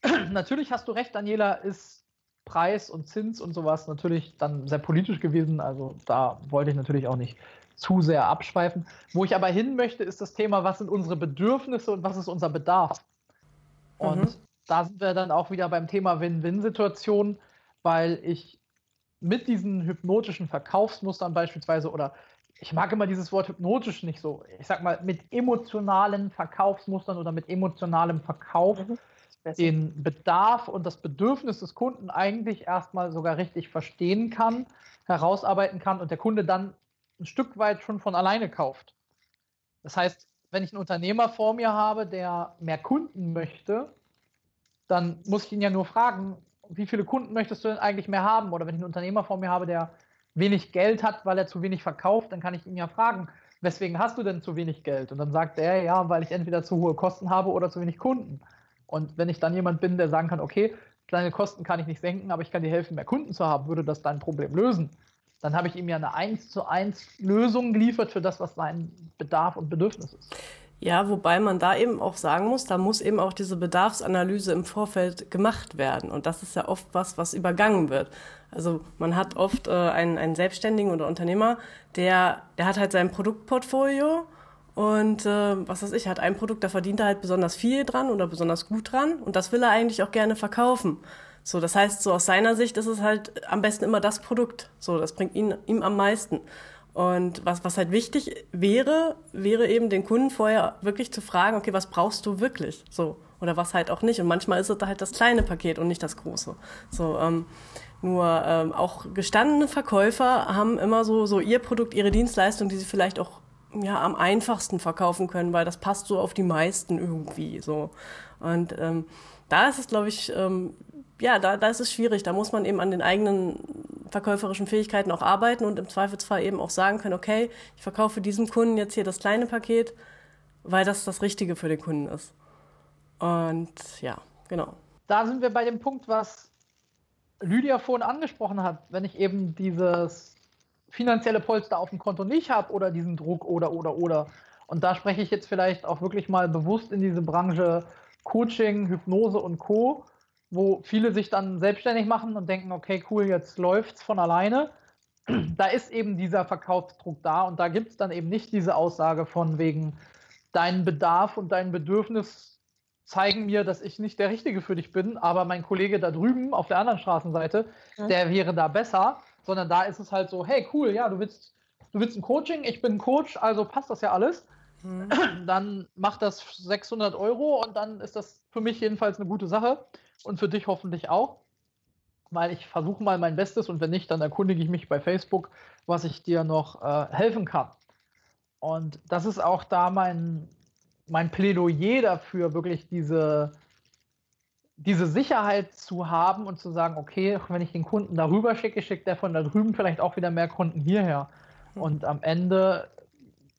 [clears throat] natürlich hast du recht, Daniela, ist Preis und Zins und sowas natürlich dann sehr politisch gewesen. Also da wollte ich natürlich auch nicht zu sehr abschweifen. Wo ich aber hin möchte, ist das Thema, was sind unsere Bedürfnisse und was ist unser Bedarf? Und mhm. da sind wir dann auch wieder beim Thema Win-Win-Situation, weil ich mit diesen hypnotischen Verkaufsmustern beispielsweise oder ich mag immer dieses Wort hypnotisch nicht so. Ich sag mal, mit emotionalen Verkaufsmustern oder mit emotionalem Verkauf mhm den Bedarf und das Bedürfnis des Kunden eigentlich erstmal sogar richtig verstehen kann, herausarbeiten kann und der Kunde dann ein Stück weit schon von alleine kauft. Das heißt, wenn ich einen Unternehmer vor mir habe, der mehr Kunden möchte, dann muss ich ihn ja nur fragen, wie viele Kunden möchtest du denn eigentlich mehr haben? Oder wenn ich einen Unternehmer vor mir habe, der wenig Geld hat, weil er zu wenig verkauft, dann kann ich ihn ja fragen, weswegen hast du denn zu wenig Geld? Und dann sagt er, ja, weil ich entweder zu hohe Kosten habe oder zu wenig Kunden. Und wenn ich dann jemand bin, der sagen kann, okay, kleine Kosten kann ich nicht senken, aber ich kann dir helfen, mehr Kunden zu haben, würde das dein Problem lösen. Dann habe ich ihm ja eine 1 zu 1 Lösung geliefert für das, was sein Bedarf und Bedürfnis ist. Ja, wobei man da eben auch sagen muss, da muss eben auch diese Bedarfsanalyse im Vorfeld gemacht werden. Und das ist ja oft was, was übergangen wird. Also man hat oft äh, einen, einen Selbstständigen oder Unternehmer, der, der hat halt sein Produktportfolio und äh, was weiß ich, hat ein Produkt, da verdient er halt besonders viel dran oder besonders gut dran und das will er eigentlich auch gerne verkaufen. So, das heißt, so aus seiner Sicht ist es halt am besten immer das Produkt. So, das bringt ihn, ihm am meisten. Und was, was halt wichtig wäre, wäre eben den Kunden vorher wirklich zu fragen, okay, was brauchst du wirklich? So, oder was halt auch nicht. Und manchmal ist es halt das kleine Paket und nicht das große. So, ähm, nur ähm, auch gestandene Verkäufer haben immer so, so ihr Produkt, ihre Dienstleistung, die sie vielleicht auch ja, am einfachsten verkaufen können, weil das passt so auf die meisten irgendwie so. Und ähm, da ist es, glaube ich, ähm, ja, da, da ist es schwierig. Da muss man eben an den eigenen verkäuferischen Fähigkeiten auch arbeiten und im Zweifelsfall eben auch sagen können, okay, ich verkaufe diesem Kunden jetzt hier das kleine Paket, weil das das Richtige für den Kunden ist. Und ja, genau. Da sind wir bei dem Punkt, was Lydia vorhin angesprochen hat, wenn ich eben dieses finanzielle Polster auf dem Konto nicht habe oder diesen Druck oder oder oder. Und da spreche ich jetzt vielleicht auch wirklich mal bewusst in diese Branche Coaching, Hypnose und Co., wo viele sich dann selbstständig machen und denken, okay, cool, jetzt läuft's von alleine. Da ist eben dieser Verkaufsdruck da und da gibt es dann eben nicht diese Aussage von wegen, dein Bedarf und dein Bedürfnis zeigen mir, dass ich nicht der Richtige für dich bin, aber mein Kollege da drüben auf der anderen Straßenseite, mhm. der wäre da besser sondern da ist es halt so, hey, cool, ja, du willst, du willst ein Coaching, ich bin ein Coach, also passt das ja alles. Mhm. Dann macht das 600 Euro und dann ist das für mich jedenfalls eine gute Sache und für dich hoffentlich auch, weil ich versuche mal mein Bestes und wenn nicht, dann erkundige ich mich bei Facebook, was ich dir noch äh, helfen kann. Und das ist auch da mein, mein Plädoyer dafür, wirklich diese diese Sicherheit zu haben und zu sagen, okay, wenn ich den Kunden darüber schicke, schickt der von da drüben vielleicht auch wieder mehr Kunden hierher. Mhm. Und am Ende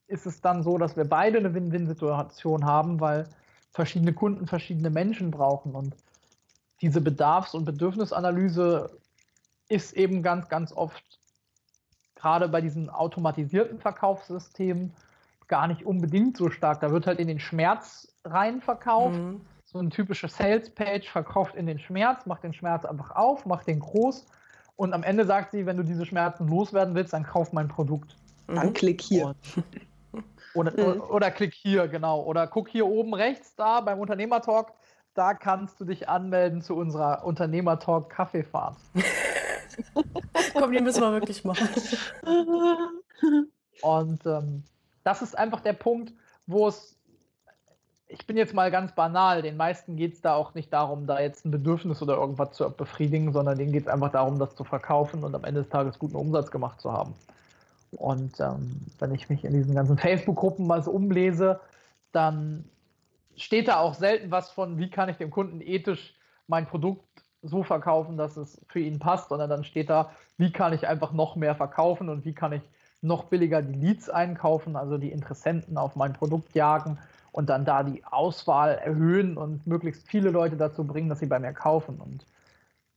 ist es dann so, dass wir beide eine Win-Win-Situation haben, weil verschiedene Kunden verschiedene Menschen brauchen. Und diese Bedarfs- und Bedürfnisanalyse ist eben ganz, ganz oft gerade bei diesen automatisierten Verkaufssystemen gar nicht unbedingt so stark. Da wird halt in den Schmerz rein verkauft. Mhm. So eine typische Sales-Page verkauft in den Schmerz, macht den Schmerz einfach auf, macht den groß und am Ende sagt sie, wenn du diese Schmerzen loswerden willst, dann kauf mein Produkt. Dann klick hier. Oder, mhm. oder, klick hier, genau. Oder guck hier oben rechts da beim Unternehmertalk. Da kannst du dich anmelden zu unserer Unternehmertalk Kaffeefahrt. [laughs] Komm, die müssen wir wirklich machen. [laughs] Und ähm, das ist einfach der Punkt, wo es, ich bin jetzt mal ganz banal, den meisten geht es da auch nicht darum, da jetzt ein Bedürfnis oder irgendwas zu befriedigen, sondern denen geht es einfach darum, das zu verkaufen und am Ende des Tages guten Umsatz gemacht zu haben. Und ähm, wenn ich mich in diesen ganzen Facebook-Gruppen mal so umlese, dann steht da auch selten was von, wie kann ich dem Kunden ethisch mein Produkt so verkaufen, dass es für ihn passt, sondern dann steht da, wie kann ich einfach noch mehr verkaufen und wie kann ich noch billiger die Leads einkaufen, also die Interessenten auf mein Produkt jagen und dann da die Auswahl erhöhen und möglichst viele Leute dazu bringen, dass sie bei mir kaufen. Und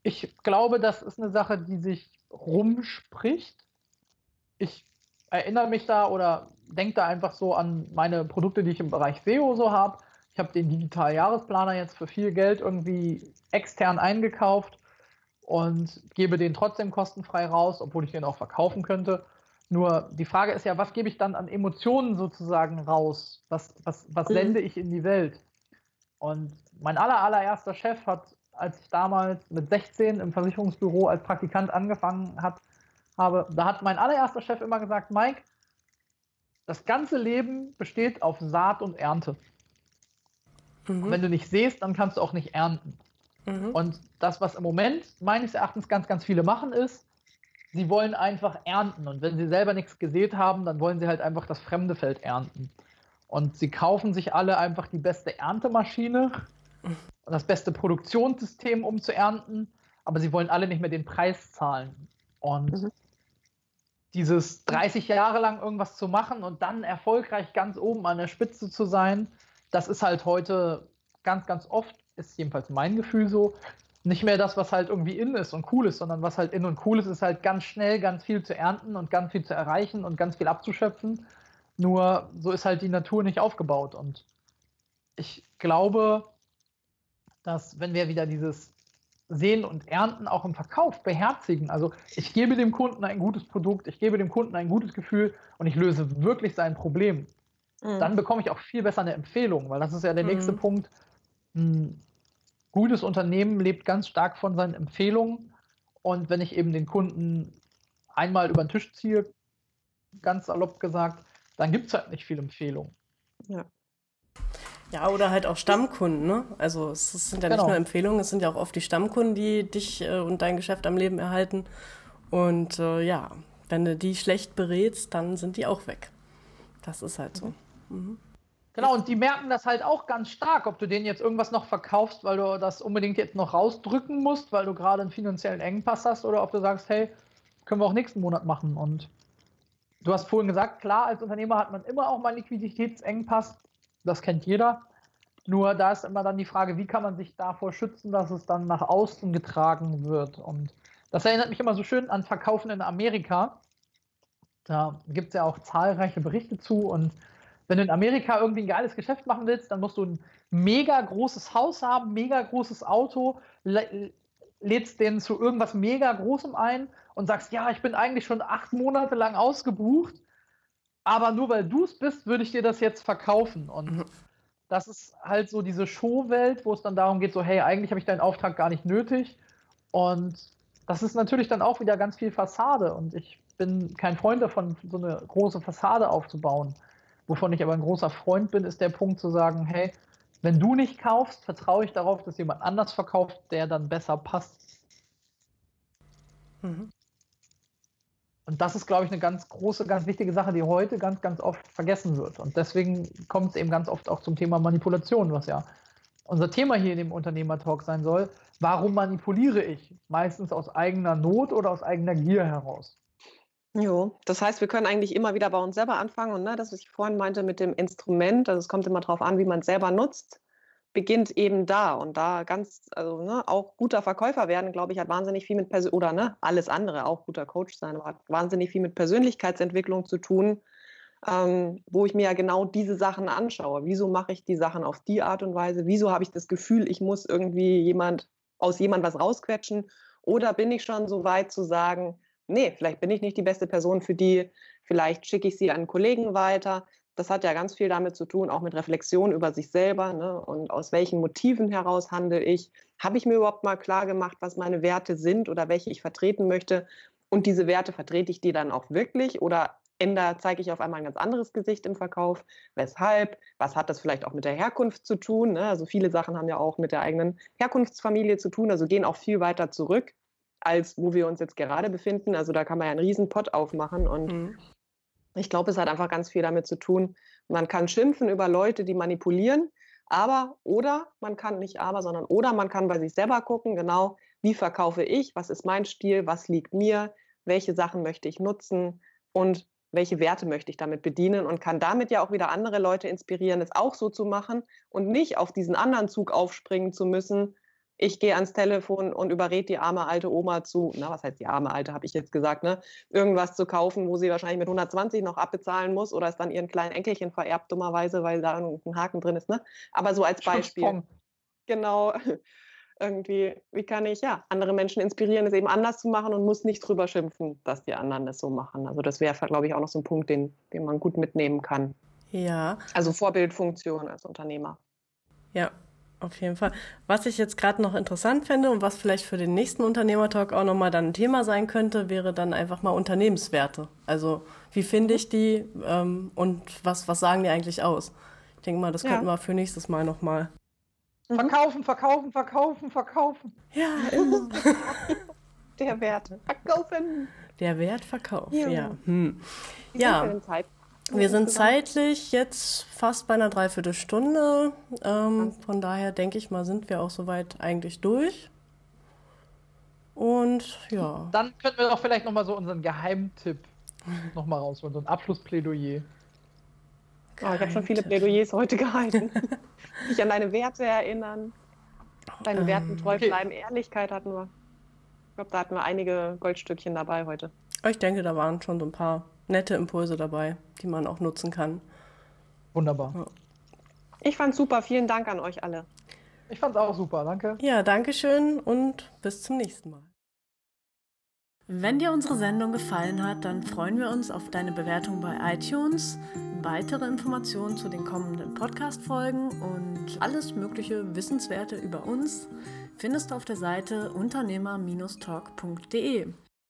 ich glaube, das ist eine Sache, die sich rumspricht ich erinnere mich da oder denke da einfach so an meine Produkte, die ich im Bereich SEO so habe. Ich habe den Digital Jahresplaner jetzt für viel Geld irgendwie extern eingekauft und gebe den trotzdem kostenfrei raus, obwohl ich den auch verkaufen könnte. Nur die Frage ist ja, was gebe ich dann an Emotionen sozusagen raus? Was, was, was mhm. sende ich in die Welt? Und mein aller, allererster Chef hat, als ich damals mit 16 im Versicherungsbüro als Praktikant angefangen habe, habe, da hat mein allererster Chef immer gesagt, Mike, das ganze Leben besteht auf Saat und Ernte. Mhm. Und wenn du nicht säst, dann kannst du auch nicht ernten. Mhm. Und das, was im Moment meines Erachtens ganz, ganz viele machen, ist, sie wollen einfach ernten. Und wenn sie selber nichts gesät haben, dann wollen sie halt einfach das fremde Feld ernten. Und sie kaufen sich alle einfach die beste Erntemaschine und das beste Produktionssystem, um zu ernten, aber sie wollen alle nicht mehr den Preis zahlen. Und mhm dieses 30 Jahre lang irgendwas zu machen und dann erfolgreich ganz oben an der Spitze zu sein, das ist halt heute ganz, ganz oft, ist jedenfalls mein Gefühl so, nicht mehr das, was halt irgendwie in ist und cool ist, sondern was halt in und cool ist, ist halt ganz schnell ganz viel zu ernten und ganz viel zu erreichen und ganz viel abzuschöpfen. Nur so ist halt die Natur nicht aufgebaut. Und ich glaube, dass wenn wir wieder dieses Sehen und Ernten auch im Verkauf beherzigen. Also ich gebe dem Kunden ein gutes Produkt, ich gebe dem Kunden ein gutes Gefühl und ich löse wirklich sein Problem. Mhm. Dann bekomme ich auch viel besser eine Empfehlung, weil das ist ja der nächste mhm. Punkt. Ein gutes Unternehmen lebt ganz stark von seinen Empfehlungen und wenn ich eben den Kunden einmal über den Tisch ziehe, ganz salopp gesagt, dann gibt es halt nicht viel Empfehlung. Ja. Ja, oder halt auch Stammkunden, ne? Also es sind ja genau. nicht nur Empfehlungen, es sind ja auch oft die Stammkunden, die dich äh, und dein Geschäft am Leben erhalten. Und äh, ja, wenn du die schlecht berätst, dann sind die auch weg. Das ist halt so. Mhm. Genau, und die merken das halt auch ganz stark, ob du denen jetzt irgendwas noch verkaufst, weil du das unbedingt jetzt noch rausdrücken musst, weil du gerade einen finanziellen Engpass hast, oder ob du sagst, hey, können wir auch nächsten Monat machen. Und du hast vorhin gesagt, klar, als Unternehmer hat man immer auch mal einen Liquiditätsengpass das kennt jeder. Nur da ist immer dann die Frage, wie kann man sich davor schützen, dass es dann nach außen getragen wird. Und das erinnert mich immer so schön an Verkaufen in Amerika. Da gibt es ja auch zahlreiche Berichte zu. Und wenn du in Amerika irgendwie ein geiles Geschäft machen willst, dann musst du ein mega großes Haus haben, mega großes Auto, lädst den zu irgendwas mega Großem ein und sagst, ja, ich bin eigentlich schon acht Monate lang ausgebucht aber nur weil du es bist, würde ich dir das jetzt verkaufen. Und mhm. das ist halt so diese Showwelt, wo es dann darum geht, so, hey, eigentlich habe ich deinen Auftrag gar nicht nötig. Und das ist natürlich dann auch wieder ganz viel Fassade. Und ich bin kein Freund davon, so eine große Fassade aufzubauen. Wovon ich aber ein großer Freund bin, ist der Punkt zu sagen, hey, wenn du nicht kaufst, vertraue ich darauf, dass jemand anders verkauft, der dann besser passt. Mhm. Und das ist, glaube ich, eine ganz große, ganz wichtige Sache, die heute ganz, ganz oft vergessen wird. Und deswegen kommt es eben ganz oft auch zum Thema Manipulation, was ja unser Thema hier in dem Unternehmertalk sein soll. Warum manipuliere ich? Meistens aus eigener Not oder aus eigener Gier heraus. Jo, das heißt, wir können eigentlich immer wieder bei uns selber anfangen und ne, das, was ich vorhin meinte mit dem Instrument, also es kommt immer darauf an, wie man es selber nutzt, beginnt eben da und da ganz, also ne, auch guter Verkäufer werden, glaube ich, hat wahnsinnig viel mit Persön oder ne, alles andere, auch guter Coach sein, aber hat wahnsinnig viel mit Persönlichkeitsentwicklung zu tun, ähm, wo ich mir ja genau diese Sachen anschaue. Wieso mache ich die Sachen auf die Art und Weise? Wieso habe ich das Gefühl, ich muss irgendwie jemand aus jemand was rausquetschen? Oder bin ich schon so weit zu sagen, nee, vielleicht bin ich nicht die beste Person für die, vielleicht schicke ich sie an Kollegen weiter. Das hat ja ganz viel damit zu tun, auch mit Reflexion über sich selber ne? und aus welchen Motiven heraus handle ich. Habe ich mir überhaupt mal klar gemacht, was meine Werte sind oder welche ich vertreten möchte? Und diese Werte vertrete ich die dann auch wirklich oder ändere, zeige ich auf einmal ein ganz anderes Gesicht im Verkauf? Weshalb? Was hat das vielleicht auch mit der Herkunft zu tun? Ne? Also viele Sachen haben ja auch mit der eigenen Herkunftsfamilie zu tun, also gehen auch viel weiter zurück als wo wir uns jetzt gerade befinden. Also da kann man ja einen riesen Pott aufmachen und mhm. ich glaube, es hat einfach ganz viel damit zu tun. Man kann schimpfen über Leute, die manipulieren, aber oder man kann nicht aber, sondern oder man kann bei sich selber gucken, genau, wie verkaufe ich, was ist mein Stil, was liegt mir, welche Sachen möchte ich nutzen und welche Werte möchte ich damit bedienen und kann damit ja auch wieder andere Leute inspirieren, es auch so zu machen und nicht auf diesen anderen Zug aufspringen zu müssen, ich gehe ans Telefon und überrede die arme alte Oma zu, na, was heißt die arme alte, habe ich jetzt gesagt, ne, irgendwas zu kaufen, wo sie wahrscheinlich mit 120 noch abbezahlen muss oder es dann ihren kleinen Enkelchen vererbt, dummerweise, weil da ein Haken drin ist, ne? Aber so als Beispiel. Genau. [laughs] Irgendwie, wie kann ich ja andere Menschen inspirieren, es eben anders zu machen und muss nicht drüber schimpfen, dass die anderen das so machen. Also das wäre, glaube ich, auch noch so ein Punkt, den, den man gut mitnehmen kann. Ja. Also Vorbildfunktion als Unternehmer. Ja, auf jeden Fall. Was ich jetzt gerade noch interessant fände und was vielleicht für den nächsten Unternehmertalk auch nochmal dann ein Thema sein könnte, wäre dann einfach mal Unternehmenswerte. Also wie finde ich die ähm, und was, was sagen die eigentlich aus? Ich denke mal, das ja. könnten wir für nächstes Mal nochmal. Verkaufen, verkaufen, verkaufen, verkaufen. Ja, [laughs] immer. Der Wert. Verkaufen. Der Wert verkauft, ja. Ja. Hm. ja. Wir sind zeitlich jetzt fast bei einer Dreiviertelstunde. Ähm, von daher denke ich mal, sind wir auch soweit eigentlich durch. Und ja. Dann könnten wir doch vielleicht nochmal so unseren Geheimtipp [laughs] nochmal rausholen, so ein Abschlussplädoyer. Oh, ich habe schon viele Plädoyers heute gehalten. [laughs] Dich an deine Werte erinnern, deinen Werten treu bleiben, okay. Ehrlichkeit hatten wir. Ich glaube, da hatten wir einige Goldstückchen dabei heute. Ich denke, da waren schon so ein paar nette Impulse dabei, die man auch nutzen kann. Wunderbar. Ja. Ich fand's super. Vielen Dank an euch alle. Ich fand's auch super. Danke. Ja, danke schön und bis zum nächsten Mal. Wenn dir unsere Sendung gefallen hat, dann freuen wir uns auf deine Bewertung bei iTunes, weitere Informationen zu den kommenden Podcast-Folgen und alles mögliche Wissenswerte über uns findest du auf der Seite unternehmer-talk.de.